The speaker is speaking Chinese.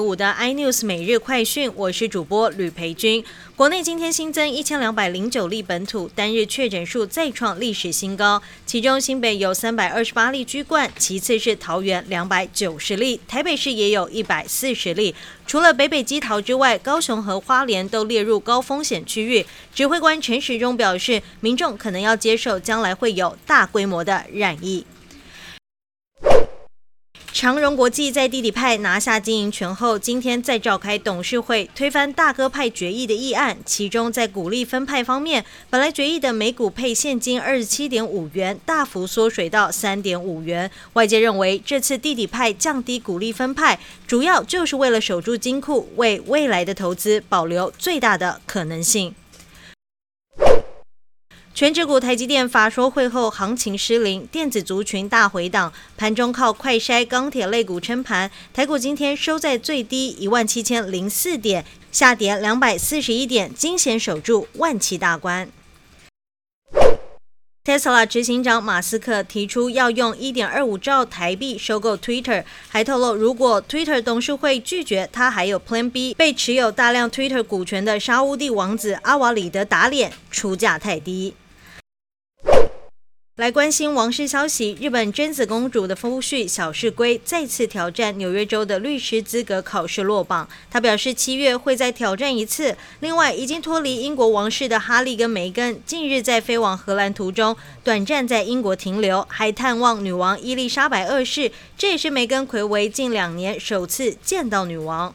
五的 iNews 每日快讯，我是主播吕培军。国内今天新增一千两百零九例本土单日确诊数再创历史新高，其中新北有三百二十八例居冠，其次是桃园两百九十例，台北市也有一百四十例。除了北北基桃之外，高雄和花莲都列入高风险区域。指挥官陈时中表示，民众可能要接受将来会有大规模的染疫。长荣国际在弟弟派拿下经营权后，今天再召开董事会，推翻大哥派决议的议案。其中在股利分派方面，本来决议的每股配现金二十七点五元，大幅缩水到三点五元。外界认为，这次弟弟派降低股利分派，主要就是为了守住金库，为未来的投资保留最大的可能性。全指股台积电法说会后行情失灵，电子族群大回档，盘中靠快筛钢铁类股撑盘。台股今天收在最低一万七千零四点，下跌两百四十一点，惊险守住万七大关。Tesla 执行长马斯克提出要用一点二五兆台币收购 Twitter，还透露如果 Twitter 董事会拒绝，他还有 Plan B。被持有大量 Twitter 股权的沙乌地王子阿瓦里德打脸，出价太低。来关心王室消息，日本贞子公主的夫婿小室圭再次挑战纽约州的律师资格考试落榜。他表示七月会再挑战一次。另外，已经脱离英国王室的哈利跟梅根近日在飞往荷兰途中，短暂在英国停留，还探望女王伊丽莎白二世。这也是梅根魁违近两年首次见到女王。